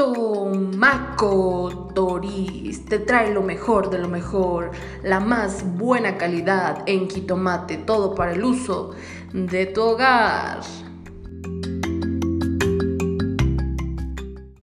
Tomaco Toris te trae lo mejor de lo mejor, la más buena calidad en quitomate, todo para el uso de tu hogar.